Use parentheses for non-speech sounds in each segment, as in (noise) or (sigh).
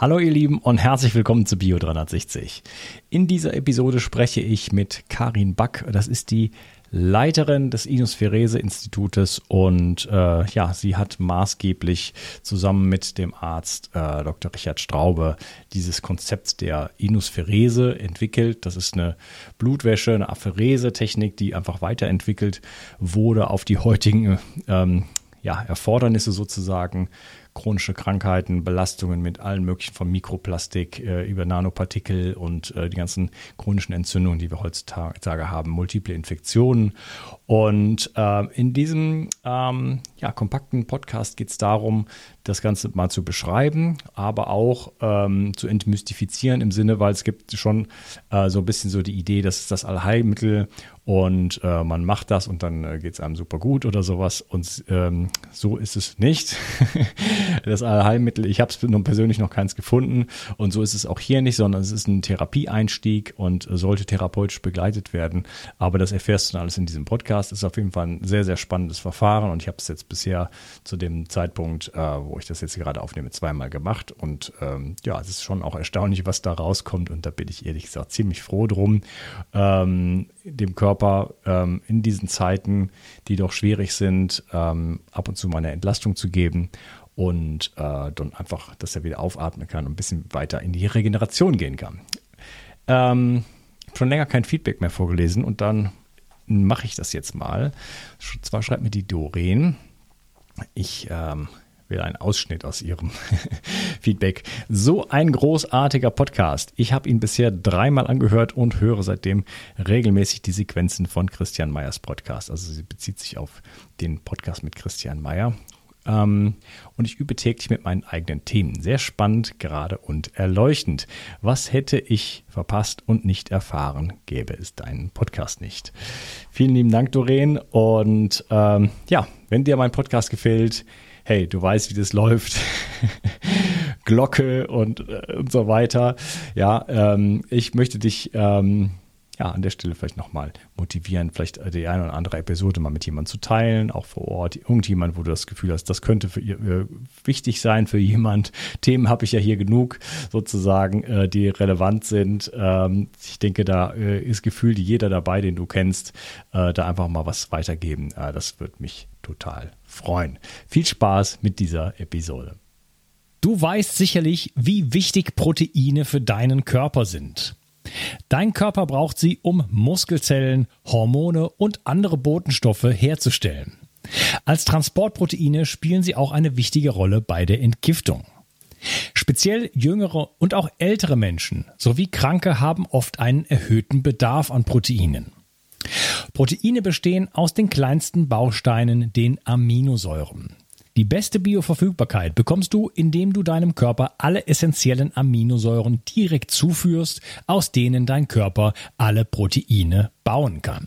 Hallo ihr Lieben und herzlich willkommen zu Bio 360. In dieser Episode spreche ich mit Karin Back. Das ist die Leiterin des Inus Institutes und äh, ja, sie hat maßgeblich zusammen mit dem Arzt äh, Dr. Richard Straube dieses Konzept der Inus entwickelt. Das ist eine Blutwäsche, eine Apherese-Technik, die einfach weiterentwickelt wurde auf die heutigen ähm, ja, Erfordernisse sozusagen chronische Krankheiten, Belastungen mit allen möglichen von Mikroplastik äh, über Nanopartikel und äh, die ganzen chronischen Entzündungen, die wir heutzutage haben, multiple Infektionen. Und äh, in diesem ähm, ja, kompakten Podcast geht es darum, das Ganze mal zu beschreiben, aber auch ähm, zu entmystifizieren im Sinne, weil es gibt schon äh, so ein bisschen so die Idee, dass es das Allheilmittel und äh, man macht das und dann äh, geht es einem super gut oder sowas. Und ähm, so ist es nicht. (laughs) das Allheilmittel, ich habe es persönlich noch keins gefunden und so ist es auch hier nicht, sondern es ist ein Therapieeinstieg und sollte therapeutisch begleitet werden. Aber das erfährst du dann alles in diesem Podcast. Ist auf jeden Fall ein sehr, sehr spannendes Verfahren und ich habe es jetzt bisher zu dem Zeitpunkt, äh, wo ich das jetzt gerade aufnehme, zweimal gemacht. Und ähm, ja, es ist schon auch erstaunlich, was da rauskommt und da bin ich ehrlich gesagt ziemlich froh drum. Ähm, dem Körper ähm, in diesen Zeiten, die doch schwierig sind, ähm, ab und zu mal eine Entlastung zu geben und äh, dann einfach, dass er wieder aufatmen kann und ein bisschen weiter in die Regeneration gehen kann. Ähm, schon länger kein Feedback mehr vorgelesen und dann mache ich das jetzt mal. Zwar schreibt mir die Doreen, ich ähm, will einen Ausschnitt aus Ihrem (laughs) Feedback. So ein großartiger Podcast. Ich habe ihn bisher dreimal angehört und höre seitdem regelmäßig die Sequenzen von Christian Meyers Podcast. Also sie bezieht sich auf den Podcast mit Christian Meyer. Ähm, und ich übe täglich mit meinen eigenen Themen. Sehr spannend, gerade und erleuchtend. Was hätte ich verpasst und nicht erfahren, gäbe es deinen Podcast nicht. Vielen lieben Dank, Doreen. Und ähm, ja, wenn dir mein Podcast gefällt, hey, du weißt, wie das läuft. (laughs) Glocke und, äh, und so weiter. Ja, ähm, ich möchte dich ähm, ja, an der Stelle vielleicht nochmal motivieren, vielleicht die eine oder andere Episode mal mit jemandem zu teilen, auch vor Ort, irgendjemand, wo du das Gefühl hast, das könnte für ihr äh, wichtig sein für jemand. (laughs) Themen habe ich ja hier genug sozusagen, äh, die relevant sind. Ähm, ich denke, da äh, ist gefühlt jeder dabei, den du kennst, äh, da einfach mal was weitergeben. Äh, das wird mich total freuen. Viel Spaß mit dieser Episode. Du weißt sicherlich, wie wichtig Proteine für deinen Körper sind. Dein Körper braucht sie, um Muskelzellen, Hormone und andere Botenstoffe herzustellen. Als Transportproteine spielen sie auch eine wichtige Rolle bei der Entgiftung. Speziell jüngere und auch ältere Menschen sowie Kranke haben oft einen erhöhten Bedarf an Proteinen. Proteine bestehen aus den kleinsten Bausteinen, den Aminosäuren. Die beste Bioverfügbarkeit bekommst du, indem du deinem Körper alle essentiellen Aminosäuren direkt zuführst, aus denen dein Körper alle Proteine bauen kann.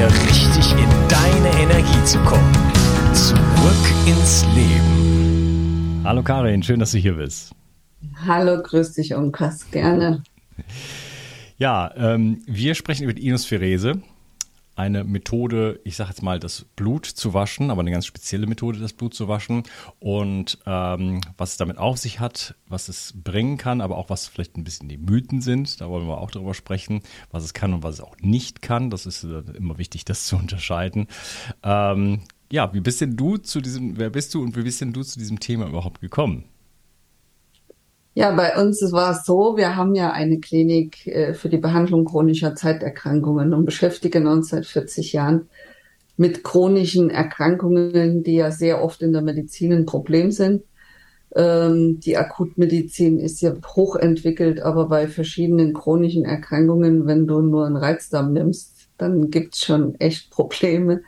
wieder richtig in deine Energie zu kommen. Zurück ins Leben. Hallo Karin, schön, dass du hier bist. Hallo, grüß dich, Unkas, gerne. Ja, ähm, wir sprechen über die Inospherese eine Methode, ich sage jetzt mal, das Blut zu waschen, aber eine ganz spezielle Methode, das Blut zu waschen. Und ähm, was es damit auf sich hat, was es bringen kann, aber auch was vielleicht ein bisschen die Mythen sind, da wollen wir auch drüber sprechen, was es kann und was es auch nicht kann. Das ist äh, immer wichtig, das zu unterscheiden. Ähm, ja, wie bist denn du zu diesem, wer bist du und wie bist denn du zu diesem Thema überhaupt gekommen? Ja, bei uns war es so, wir haben ja eine Klinik äh, für die Behandlung chronischer Zeiterkrankungen und beschäftigen uns seit 40 Jahren mit chronischen Erkrankungen, die ja sehr oft in der Medizin ein Problem sind. Ähm, die Akutmedizin ist ja hochentwickelt, aber bei verschiedenen chronischen Erkrankungen, wenn du nur einen Reizdarm nimmst, dann gibt's schon echt Probleme,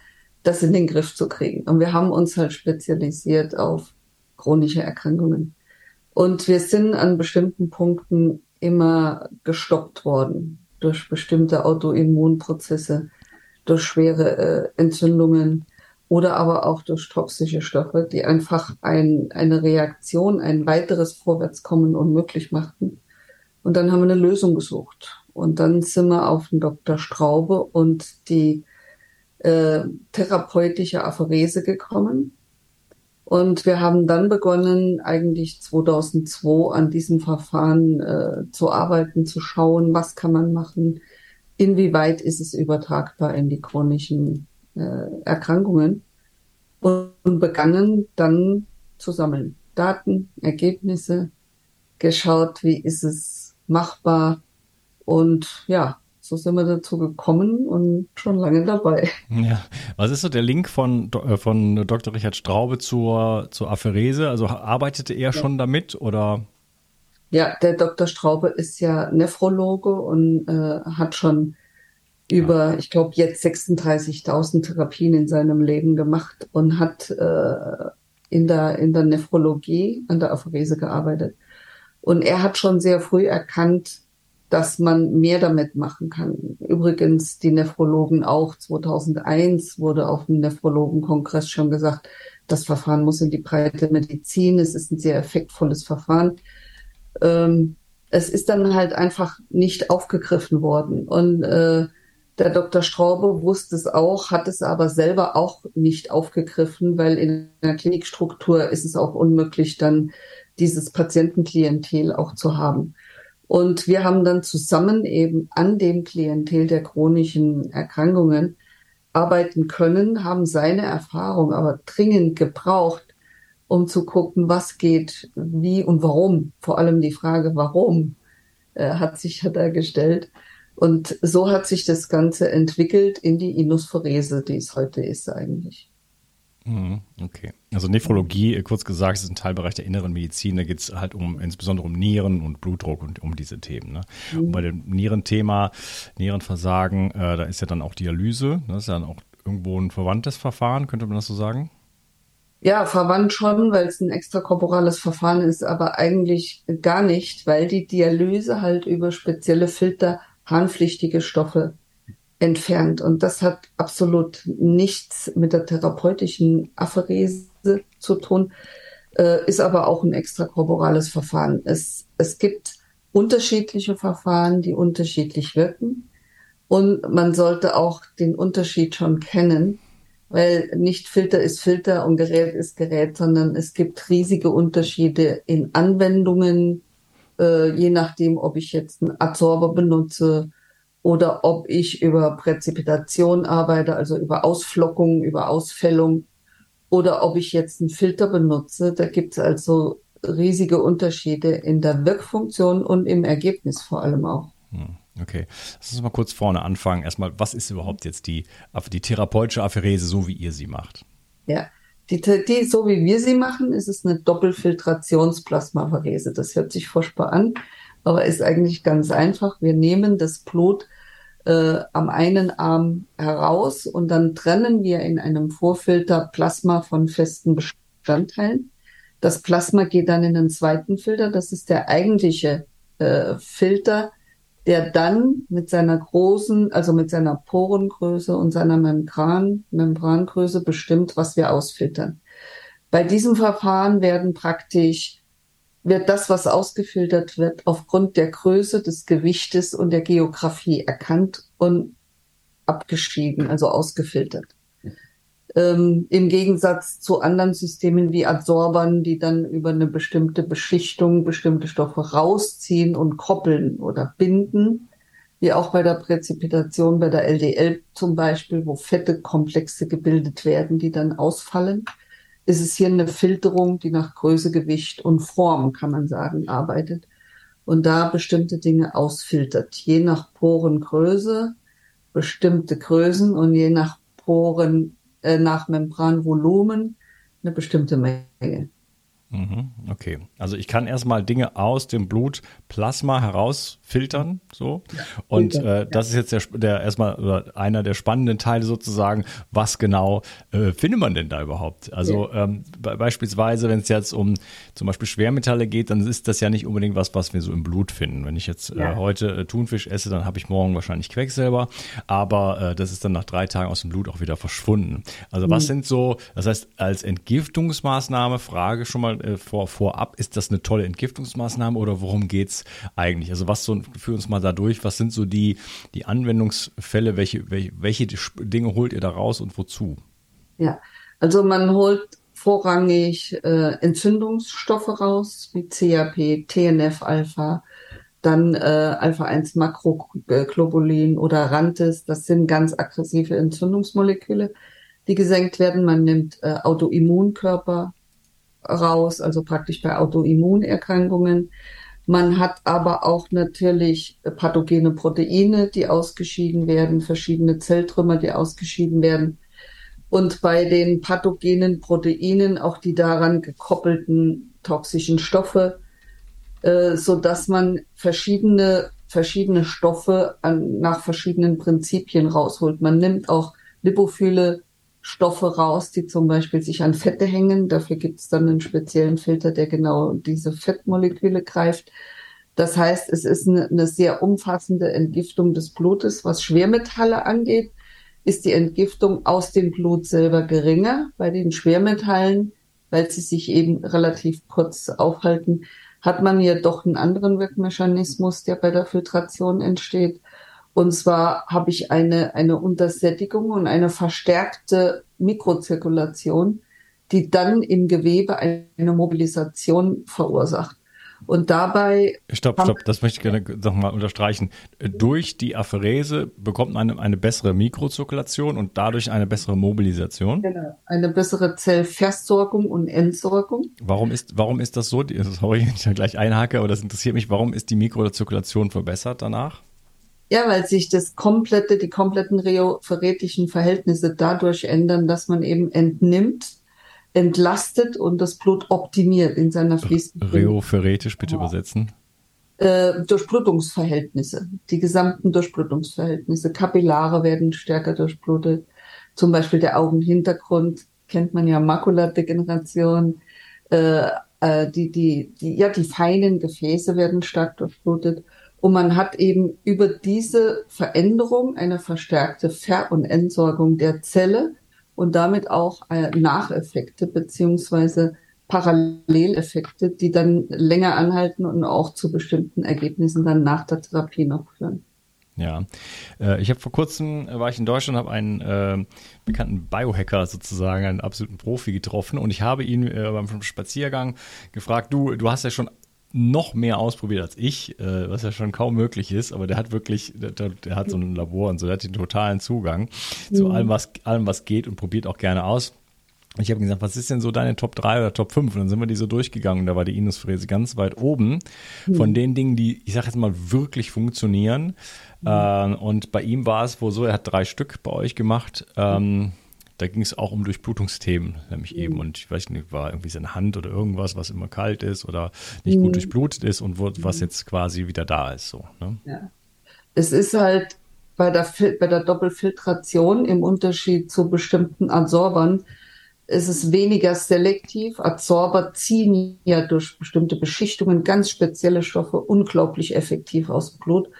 das in den Griff zu kriegen. Und wir haben uns halt spezialisiert auf chronische Erkrankungen. Und wir sind an bestimmten Punkten immer gestoppt worden durch bestimmte Autoimmunprozesse, durch schwere äh, Entzündungen oder aber auch durch toxische Stoffe, die einfach ein, eine Reaktion, ein weiteres Vorwärtskommen unmöglich machten. Und dann haben wir eine Lösung gesucht. Und dann sind wir auf den Dr. Straube und die äh, therapeutische Aphorese gekommen. Und wir haben dann begonnen, eigentlich 2002 an diesem Verfahren äh, zu arbeiten, zu schauen, was kann man machen, inwieweit ist es übertragbar in die chronischen äh, Erkrankungen und, und begannen dann zu sammeln. Daten, Ergebnisse, geschaut, wie ist es machbar und ja, so sind wir dazu gekommen und schon lange dabei. Ja, was ist so der Link von, äh, von Dr. Richard Straube zur, zur Apherese? Also arbeitete er ja. schon damit oder? Ja, der Dr. Straube ist ja Nephrologe und äh, hat schon über, ja. ich glaube, jetzt 36.000 Therapien in seinem Leben gemacht und hat äh, in, der, in der Nephrologie an der Aphorese gearbeitet. Und er hat schon sehr früh erkannt, dass man mehr damit machen kann. Übrigens, die Nephrologen auch 2001 wurde auf dem Nephrologenkongress schon gesagt, das Verfahren muss in die breite Medizin. Es ist ein sehr effektvolles Verfahren. Ähm, es ist dann halt einfach nicht aufgegriffen worden. Und äh, der Dr. Straube wusste es auch, hat es aber selber auch nicht aufgegriffen, weil in der Klinikstruktur ist es auch unmöglich, dann dieses Patientenklientel auch zu haben. Und wir haben dann zusammen eben an dem Klientel der chronischen Erkrankungen arbeiten können, haben seine Erfahrung aber dringend gebraucht, um zu gucken, was geht, wie und warum. Vor allem die Frage, warum, äh, hat sich ja da gestellt. Und so hat sich das Ganze entwickelt in die Inosphorese, die es heute ist eigentlich. Mhm, okay. Also Nephrologie, äh, kurz gesagt, ist ein Teilbereich der inneren Medizin. Da geht es halt um insbesondere um Nieren und Blutdruck und um diese Themen. Ne? Mhm. Und bei dem Nierenthema, Nierenversagen, äh, da ist ja dann auch Dialyse. Ne? Das ist ja dann auch irgendwo ein verwandtes Verfahren, könnte man das so sagen? Ja, verwandt schon, weil es ein extrakorporales Verfahren ist, aber eigentlich gar nicht, weil die Dialyse halt über spezielle Filter harnpflichtige Stoffe entfernt. Und das hat absolut nichts mit der therapeutischen Apherese zu tun, äh, ist aber auch ein extrakorporales Verfahren. Es, es gibt unterschiedliche Verfahren, die unterschiedlich wirken. Und man sollte auch den Unterschied schon kennen, weil nicht Filter ist Filter und Gerät ist Gerät, sondern es gibt riesige Unterschiede in Anwendungen, äh, je nachdem, ob ich jetzt einen Adsorber benutze oder ob ich über Präzipitation arbeite, also über Ausflockung, über Ausfällung oder ob ich jetzt einen Filter benutze. Da gibt es also riesige Unterschiede in der Wirkfunktion und im Ergebnis vor allem auch. Hm, okay, lass uns mal kurz vorne anfangen. Erstmal, was ist überhaupt jetzt die, die therapeutische Apherese, so wie ihr sie macht? Ja, die, die, so wie wir sie machen, ist es eine Doppelfiltrationsplasmapherese. Das hört sich furchtbar an aber ist eigentlich ganz einfach. Wir nehmen das Blut äh, am einen Arm heraus und dann trennen wir in einem Vorfilter Plasma von festen Bestandteilen. Das Plasma geht dann in den zweiten Filter. Das ist der eigentliche äh, Filter, der dann mit seiner großen, also mit seiner Porengröße und seiner Membran, Membrangröße bestimmt, was wir ausfiltern. Bei diesem Verfahren werden praktisch wird das, was ausgefiltert wird, aufgrund der Größe, des Gewichtes und der Geografie erkannt und abgeschieden, also ausgefiltert. Ähm, Im Gegensatz zu anderen Systemen wie Adsorbern, die dann über eine bestimmte Beschichtung bestimmte Stoffe rausziehen und koppeln oder binden, wie auch bei der Präzipitation, bei der LDL zum Beispiel, wo fette Komplexe gebildet werden, die dann ausfallen ist es hier eine Filterung, die nach Größe, Gewicht und Form, kann man sagen, arbeitet und da bestimmte Dinge ausfiltert. Je nach Porengröße bestimmte Größen und je nach Poren, äh, nach Membranvolumen eine bestimmte Menge. Mhm, okay, also ich kann erstmal Dinge aus dem Blutplasma herausfiltern, so. Und äh, das ist jetzt der, der erstmal oder einer der spannenden Teile sozusagen. Was genau äh, findet man denn da überhaupt? Also ja. ähm, be beispielsweise, wenn es jetzt um zum Beispiel Schwermetalle geht, dann ist das ja nicht unbedingt was, was wir so im Blut finden. Wenn ich jetzt äh, ja. äh, heute Thunfisch esse, dann habe ich morgen wahrscheinlich Quecksilber, aber äh, das ist dann nach drei Tagen aus dem Blut auch wieder verschwunden. Also was mhm. sind so, das heißt als Entgiftungsmaßnahme, Frage schon mal äh, vor, vorab, ist das eine tolle Entgiftungsmaßnahme oder worum geht's eigentlich? Also was so, führ uns mal da durch, was sind so die, die Anwendungsfälle, welche, welche, welche Dinge holt ihr da raus und wozu? Ja, also man holt vorrangig äh, Entzündungsstoffe raus, wie CAP, TNF-Alpha, dann äh, Alpha-1 Makroglobulin oder Rantes. Das sind ganz aggressive Entzündungsmoleküle, die gesenkt werden. Man nimmt äh, Autoimmunkörper raus, also praktisch bei Autoimmunerkrankungen. Man hat aber auch natürlich pathogene Proteine, die ausgeschieden werden, verschiedene Zelltrümmer, die ausgeschieden werden. Und bei den pathogenen Proteinen auch die daran gekoppelten toxischen Stoffe, äh, so dass man verschiedene, verschiedene Stoffe an, nach verschiedenen Prinzipien rausholt. Man nimmt auch lipophile Stoffe raus, die zum Beispiel sich an Fette hängen. Dafür gibt es dann einen speziellen Filter, der genau diese Fettmoleküle greift. Das heißt, es ist eine, eine sehr umfassende Entgiftung des Blutes. Was Schwermetalle angeht, ist die Entgiftung aus dem Blut selber geringer. Bei den Schwermetallen, weil sie sich eben relativ kurz aufhalten, hat man ja doch einen anderen Wirkmechanismus, der bei der Filtration entsteht. Und zwar habe ich eine, eine Untersättigung und eine verstärkte Mikrozirkulation, die dann im Gewebe eine Mobilisation verursacht. Und dabei. Stopp, stopp, das möchte ich gerne nochmal unterstreichen. Durch die Apherese bekommt man eine, eine bessere Mikrozirkulation und dadurch eine bessere Mobilisation. Genau. Eine bessere Zellversorgung und Entsorgung. Warum ist, warum ist das so? Sorry, wenn ich da gleich einhake, aber das interessiert mich. Warum ist die Mikrozirkulation verbessert danach? Ja, weil sich das komplette, die kompletten reophoretischen Verhältnisse dadurch ändern, dass man eben entnimmt, entlastet und das Blut optimiert in seiner fließenden. Reophoretisch bitte ja. übersetzen. Äh, Durchblutungsverhältnisse, die gesamten Durchblutungsverhältnisse. Kapillare werden stärker durchblutet. Zum Beispiel der Augenhintergrund kennt man ja Makuladegeneration. Äh, äh, die, die, die, ja, die feinen Gefäße werden stark durchblutet. Und man hat eben über diese Veränderung eine verstärkte Ver- und Entsorgung der Zelle und damit auch äh, Nacheffekte beziehungsweise Paralleleffekte, die dann länger anhalten und auch zu bestimmten Ergebnissen dann nach der Therapie noch führen. Ja, äh, ich habe vor kurzem war ich in Deutschland, habe einen äh, bekannten Biohacker sozusagen, einen absoluten Profi getroffen und ich habe ihn äh, beim Spaziergang gefragt, du, du hast ja schon noch mehr ausprobiert als ich, äh, was ja schon kaum möglich ist, aber der hat wirklich, der, der, hat so ein Labor und so, der hat den totalen Zugang mhm. zu allem was, allem, was geht und probiert auch gerne aus. Ich habe gesagt, was ist denn so deine Top 3 oder Top 5? Und dann sind wir die so durchgegangen. Da war die Inusfräse ganz weit oben von mhm. den Dingen, die, ich sage jetzt mal, wirklich funktionieren. Mhm. Ähm, und bei ihm war es wohl so, er hat drei Stück bei euch gemacht. Ähm, da ging es auch um Durchblutungsthemen, nämlich eben. Und ich weiß nicht, war irgendwie seine Hand oder irgendwas, was immer kalt ist oder nicht gut mhm. durchblutet ist und wo, was jetzt quasi wieder da ist. So, ne? ja. Es ist halt bei der, bei der Doppelfiltration im Unterschied zu bestimmten Adsorbern, ist es weniger selektiv. Adsorber ziehen ja durch bestimmte Beschichtungen ganz spezielle Stoffe unglaublich effektiv aus dem Blut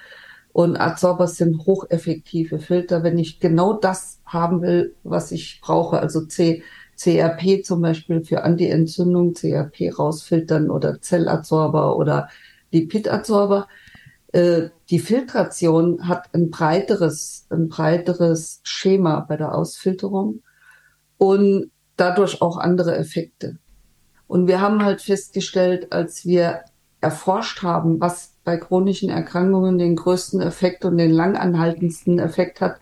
Und Adsorber sind hocheffektive Filter, wenn ich genau das haben will, was ich brauche. Also C, CRP zum Beispiel für Anti-Entzündung, CRP rausfiltern oder Zelladsorber oder Lipidadsorber. Äh, die Filtration hat ein breiteres, ein breiteres Schema bei der Ausfilterung und dadurch auch andere Effekte. Und wir haben halt festgestellt, als wir erforscht haben, was bei chronischen Erkrankungen den größten Effekt und den langanhaltendsten Effekt hat,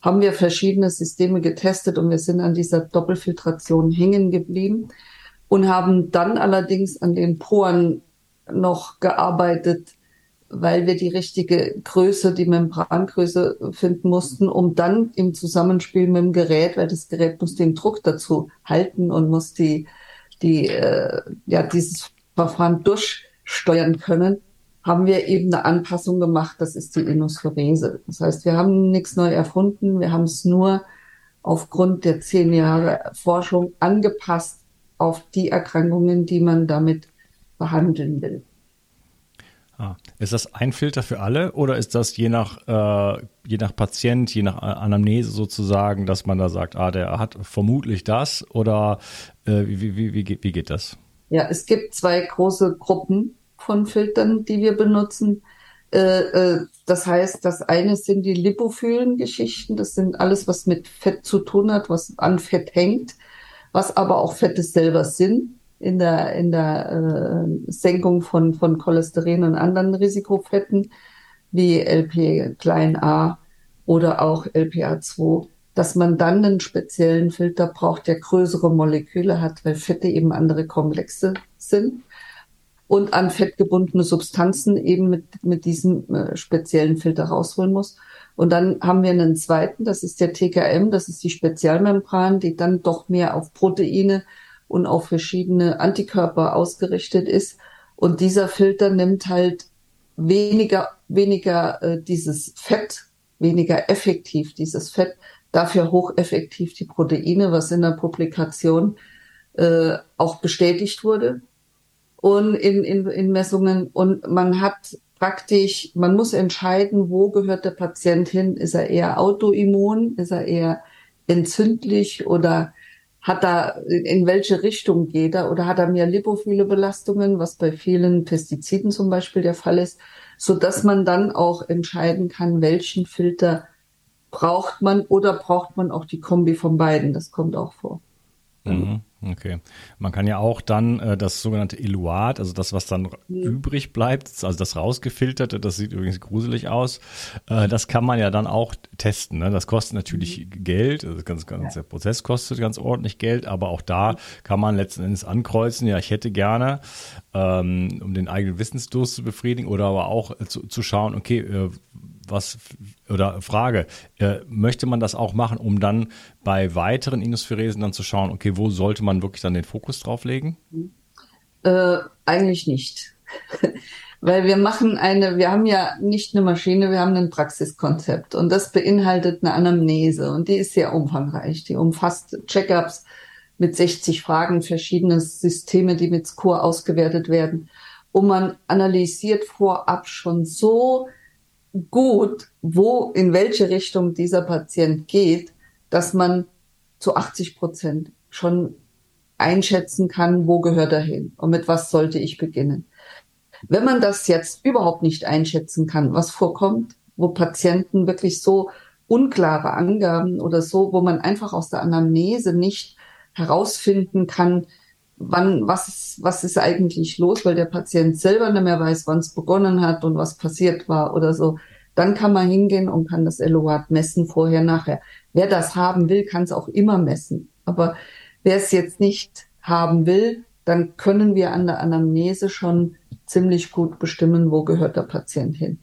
haben wir verschiedene Systeme getestet und wir sind an dieser Doppelfiltration hängen geblieben und haben dann allerdings an den Poren noch gearbeitet, weil wir die richtige Größe, die Membrangröße finden mussten, um dann im Zusammenspiel mit dem Gerät, weil das Gerät muss den Druck dazu halten und muss die, die, äh, ja, dieses Verfahren durchsteuern können, haben wir eben eine Anpassung gemacht. Das ist die Inospherese. Das heißt, wir haben nichts neu erfunden. Wir haben es nur aufgrund der zehn Jahre Forschung angepasst auf die Erkrankungen, die man damit behandeln will. Ah. Ist das ein Filter für alle oder ist das je nach, äh, je nach Patient, je nach Anamnese sozusagen, dass man da sagt, ah, der hat vermutlich das oder äh, wie, wie, wie, wie geht das? Ja, es gibt zwei große Gruppen von Filtern, die wir benutzen. Äh, äh, das heißt, das eine sind die lipophilen Geschichten. Das sind alles, was mit Fett zu tun hat, was an Fett hängt, was aber auch Fette selber sind in der, in der äh, Senkung von, von Cholesterin und anderen Risikofetten wie LP klein a oder auch LPA2, dass man dann einen speziellen Filter braucht, der größere Moleküle hat, weil Fette eben andere Komplexe sind und an fettgebundene Substanzen eben mit, mit diesem äh, speziellen Filter rausholen muss. Und dann haben wir einen zweiten, das ist der TKM, das ist die Spezialmembran, die dann doch mehr auf Proteine und auf verschiedene Antikörper ausgerichtet ist. Und dieser Filter nimmt halt weniger, weniger äh, dieses Fett, weniger effektiv dieses Fett, dafür hocheffektiv die Proteine, was in der Publikation äh, auch bestätigt wurde und in, in, in Messungen. Und man hat praktisch, man muss entscheiden, wo gehört der Patient hin. Ist er eher autoimmun? Ist er eher entzündlich oder hat er, in welche Richtung geht er oder hat er mehr lipophile Belastungen, was bei vielen Pestiziden zum Beispiel der Fall ist, so dass man dann auch entscheiden kann, welchen Filter braucht man oder braucht man auch die Kombi von beiden. Das kommt auch vor. Mhm. Okay. Man kann ja auch dann äh, das sogenannte Eluat, also das, was dann mhm. übrig bleibt, also das rausgefilterte, das sieht übrigens gruselig aus, äh, das kann man ja dann auch testen. Ne? Das kostet natürlich mhm. Geld, also ganz, ganz, der Prozess kostet ganz ordentlich Geld, aber auch da kann man letzten Endes ankreuzen, ja, ich hätte gerne, ähm, um den eigenen Wissensdurst zu befriedigen oder aber auch äh, zu, zu schauen, okay, äh, was oder Frage, äh, möchte man das auch machen, um dann bei weiteren Inospheresen dann zu schauen, okay, wo sollte man wirklich dann den Fokus drauf legen? Äh, eigentlich nicht. (laughs) Weil wir machen eine, wir haben ja nicht eine Maschine, wir haben ein Praxiskonzept und das beinhaltet eine Anamnese und die ist sehr umfangreich. Die umfasst Checkups mit 60 Fragen, verschiedene Systeme, die mit Score ausgewertet werden. Und man analysiert vorab schon so gut, wo, in welche Richtung dieser Patient geht, dass man zu 80 Prozent schon einschätzen kann, wo gehört er hin und mit was sollte ich beginnen. Wenn man das jetzt überhaupt nicht einschätzen kann, was vorkommt, wo Patienten wirklich so unklare Angaben oder so, wo man einfach aus der Anamnese nicht herausfinden kann, wann, was was ist eigentlich los, weil der Patient selber nicht mehr weiß, wann es begonnen hat und was passiert war oder so. Dann kann man hingehen und kann das LOAT messen, vorher, nachher. Wer das haben will, kann es auch immer messen. Aber wer es jetzt nicht haben will, dann können wir an der Anamnese schon ziemlich gut bestimmen, wo gehört der Patient hin.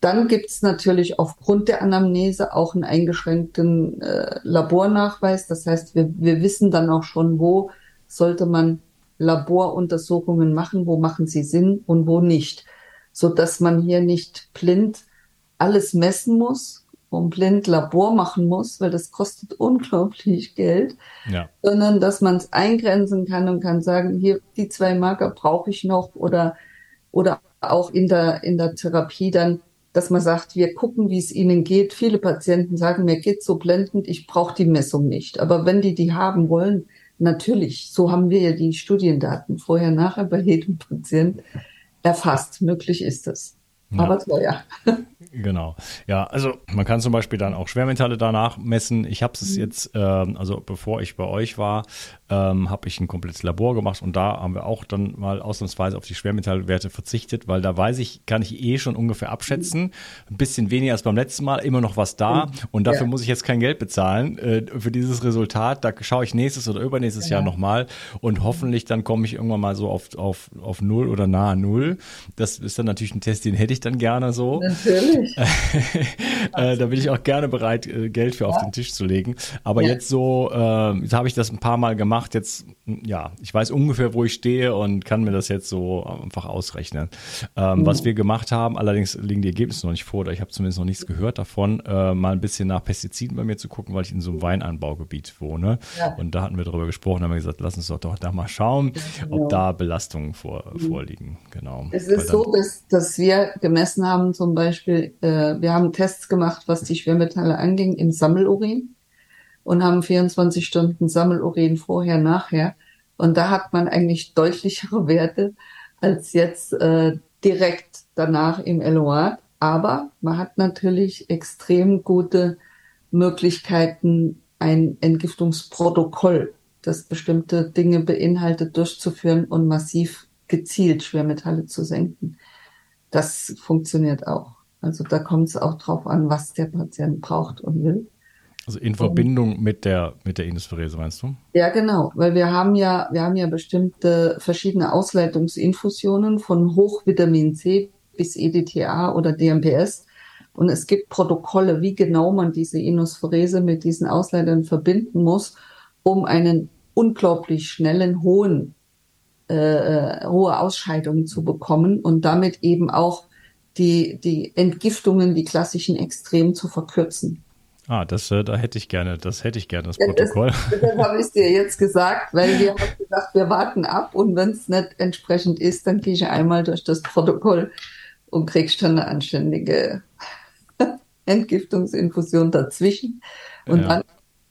Dann gibt es natürlich aufgrund der Anamnese auch einen eingeschränkten äh, Labornachweis. Das heißt, wir, wir wissen dann auch schon, wo sollte man Laboruntersuchungen machen, wo machen sie Sinn und wo nicht, so dass man hier nicht blind alles messen muss und blind Labor machen muss, weil das kostet (laughs) unglaublich Geld, ja. sondern dass man es eingrenzen kann und kann sagen, hier die zwei Marker brauche ich noch oder oder auch in der in der Therapie dann dass man sagt, wir gucken, wie es ihnen geht. Viele Patienten sagen, mir geht so blendend, ich brauche die Messung nicht. Aber wenn die die haben wollen, natürlich, so haben wir ja die Studiendaten vorher, nachher bei jedem Patient erfasst. Möglich ist es. Ja. Aber teuer. (laughs) Genau. Ja, also man kann zum Beispiel dann auch Schwermetalle danach messen. Ich habe es mhm. jetzt, ähm, also bevor ich bei euch war, ähm, habe ich ein komplettes Labor gemacht und da haben wir auch dann mal ausnahmsweise auf die Schwermetallwerte verzichtet, weil da weiß ich, kann ich eh schon ungefähr abschätzen. Ein bisschen weniger als beim letzten Mal, immer noch was da mhm. und dafür ja. muss ich jetzt kein Geld bezahlen äh, für dieses Resultat. Da schaue ich nächstes oder übernächstes ja. Jahr nochmal und hoffentlich dann komme ich irgendwann mal so auf, auf, auf Null oder nahe Null. Das ist dann natürlich ein Test, den hätte ich dann gerne so. Natürlich. (laughs) äh, da bin ich auch gerne bereit, äh, Geld für ja. auf den Tisch zu legen. Aber jetzt so, äh, jetzt habe ich das ein paar Mal gemacht gemacht. Jetzt, ja, ich weiß ungefähr, wo ich stehe und kann mir das jetzt so einfach ausrechnen. Ähm, mhm. Was wir gemacht haben, allerdings liegen die Ergebnisse noch nicht vor, oder ich habe zumindest noch nichts gehört davon, äh, mal ein bisschen nach Pestiziden bei mir zu gucken, weil ich in so einem Weinanbaugebiet wohne. Ja. Und da hatten wir darüber gesprochen, haben wir gesagt, lass uns doch, doch da mal schauen, genau. ob da Belastungen vor, mhm. vorliegen. Genau. Es ist so, dass, dass wir gemessen haben, zum Beispiel, äh, wir haben Tests gemacht, was die Schwermetalle anging im Sammelurin und haben 24 Stunden Sammelurin vorher, nachher. Und da hat man eigentlich deutlichere Werte als jetzt äh, direkt danach im LOA. Aber man hat natürlich extrem gute Möglichkeiten, ein Entgiftungsprotokoll, das bestimmte Dinge beinhaltet, durchzuführen und massiv gezielt Schwermetalle zu senken. Das funktioniert auch. Also da kommt es auch drauf an, was der Patient braucht und will. Also in Verbindung mit der, mit der Inisphärese, meinst du? Ja, genau, weil wir haben ja, wir haben ja bestimmte verschiedene Ausleitungsinfusionen von Hochvitamin C bis EDTA oder DMPS. Und es gibt Protokolle, wie genau man diese Inospherese mit diesen Ausleitern verbinden muss, um einen unglaublich schnellen, hohen, äh, äh hohe Ausscheidung zu bekommen und damit eben auch die, die Entgiftungen, die klassischen extrem zu verkürzen. Ah, das, äh, da hätte ich gerne, das hätte ich gerne, das Protokoll. Das, (laughs) deshalb habe ich dir jetzt gesagt, weil wir haben gesagt, wir warten ab und wenn es nicht entsprechend ist, dann gehe ich einmal durch das Protokoll und kriegst dann eine anständige (laughs) Entgiftungsinfusion dazwischen. Und ja. dann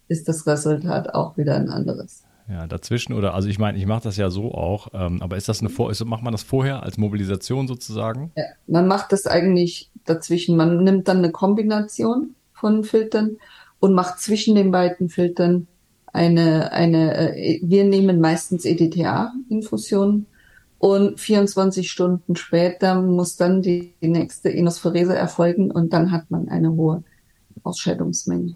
ist das Resultat auch wieder ein anderes. Ja, dazwischen oder, also ich meine, ich mache das ja so auch, ähm, aber ist das eine Vor, ist, macht man das vorher als Mobilisation sozusagen? Ja, man macht das eigentlich dazwischen. Man nimmt dann eine Kombination von Filtern und macht zwischen den beiden Filtern eine, eine äh, wir nehmen meistens EDTA-Infusion und 24 Stunden später muss dann die, die nächste Inospherese erfolgen und dann hat man eine hohe Ausscheidungsmenge.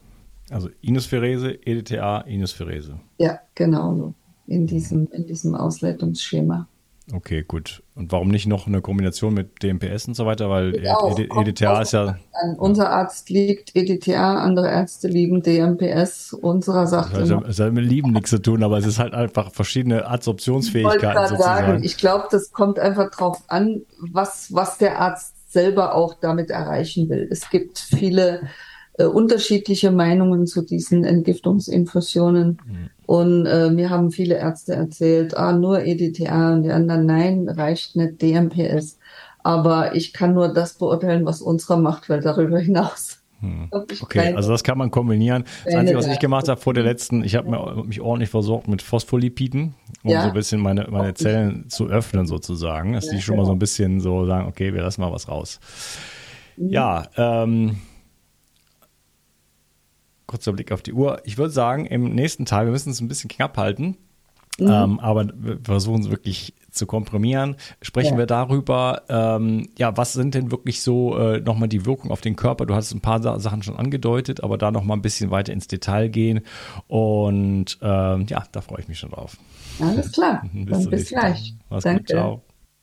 Also Inospherese, EDTA, Inospherese. Ja, genau so. In diesem, in diesem Ausleitungsschema. Okay, gut. Und warum nicht noch eine Kombination mit DMPS und so weiter? Weil EDTA ist ja. An. Unser Arzt liegt EDTA, andere Ärzte lieben DMPS. Unserer sagt das heißt, Es hat mit Lieben nichts zu tun, aber es ist halt einfach verschiedene Adsorptionsfähigkeiten ich sozusagen. Sagen, ich glaube, das kommt einfach drauf an, was, was der Arzt selber auch damit erreichen will. Es gibt viele äh, unterschiedliche Meinungen zu diesen Entgiftungsinfusionen. Mhm. Und äh, mir haben viele Ärzte erzählt, ah, nur EDTA und die anderen, nein, reicht nicht DMPS. Aber ich kann nur das beurteilen, was unserer macht, weil darüber hinaus hm. (laughs) Okay, also das kann man kombinieren. Das Einzige, was ich gemacht habe vor der letzten, ich habe mich ordentlich versorgt mit Phospholipiden, um ja. so ein bisschen meine, meine Zellen zu öffnen sozusagen, dass ja, die schon genau. mal so ein bisschen so sagen, okay, wir lassen mal was raus. Mhm. Ja, ähm, kurzer Blick auf die Uhr. Ich würde sagen, im nächsten Teil, wir müssen es ein bisschen knapp halten, mhm. ähm, aber wir versuchen es wirklich zu komprimieren. Sprechen ja. wir darüber, ähm, ja, was sind denn wirklich so äh, nochmal die Wirkung auf den Körper? Du hast ein paar Sachen schon angedeutet, aber da nochmal ein bisschen weiter ins Detail gehen. Und ähm, ja, da freue ich mich schon drauf. Alles klar. (laughs) bis, bis gleich. Mach's Danke. gut, ciao.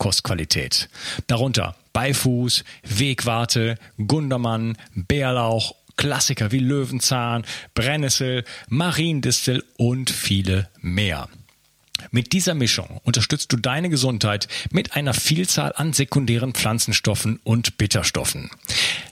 Rohkostqualität. Darunter Beifuß, Wegwarte, Gundermann, Bärlauch, Klassiker wie Löwenzahn, Brennnessel, Mariendistel und viele mehr. Mit dieser Mischung unterstützt du deine Gesundheit mit einer Vielzahl an sekundären Pflanzenstoffen und Bitterstoffen.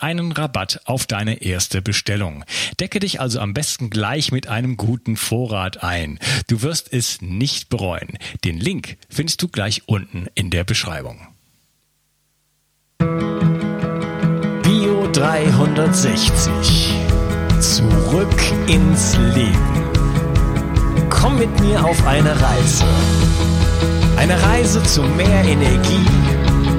einen Rabatt auf deine erste Bestellung. Decke dich also am besten gleich mit einem guten Vorrat ein. Du wirst es nicht bereuen. Den Link findest du gleich unten in der Beschreibung. Bio 360. Zurück ins Leben. Komm mit mir auf eine Reise. Eine Reise zu mehr Energie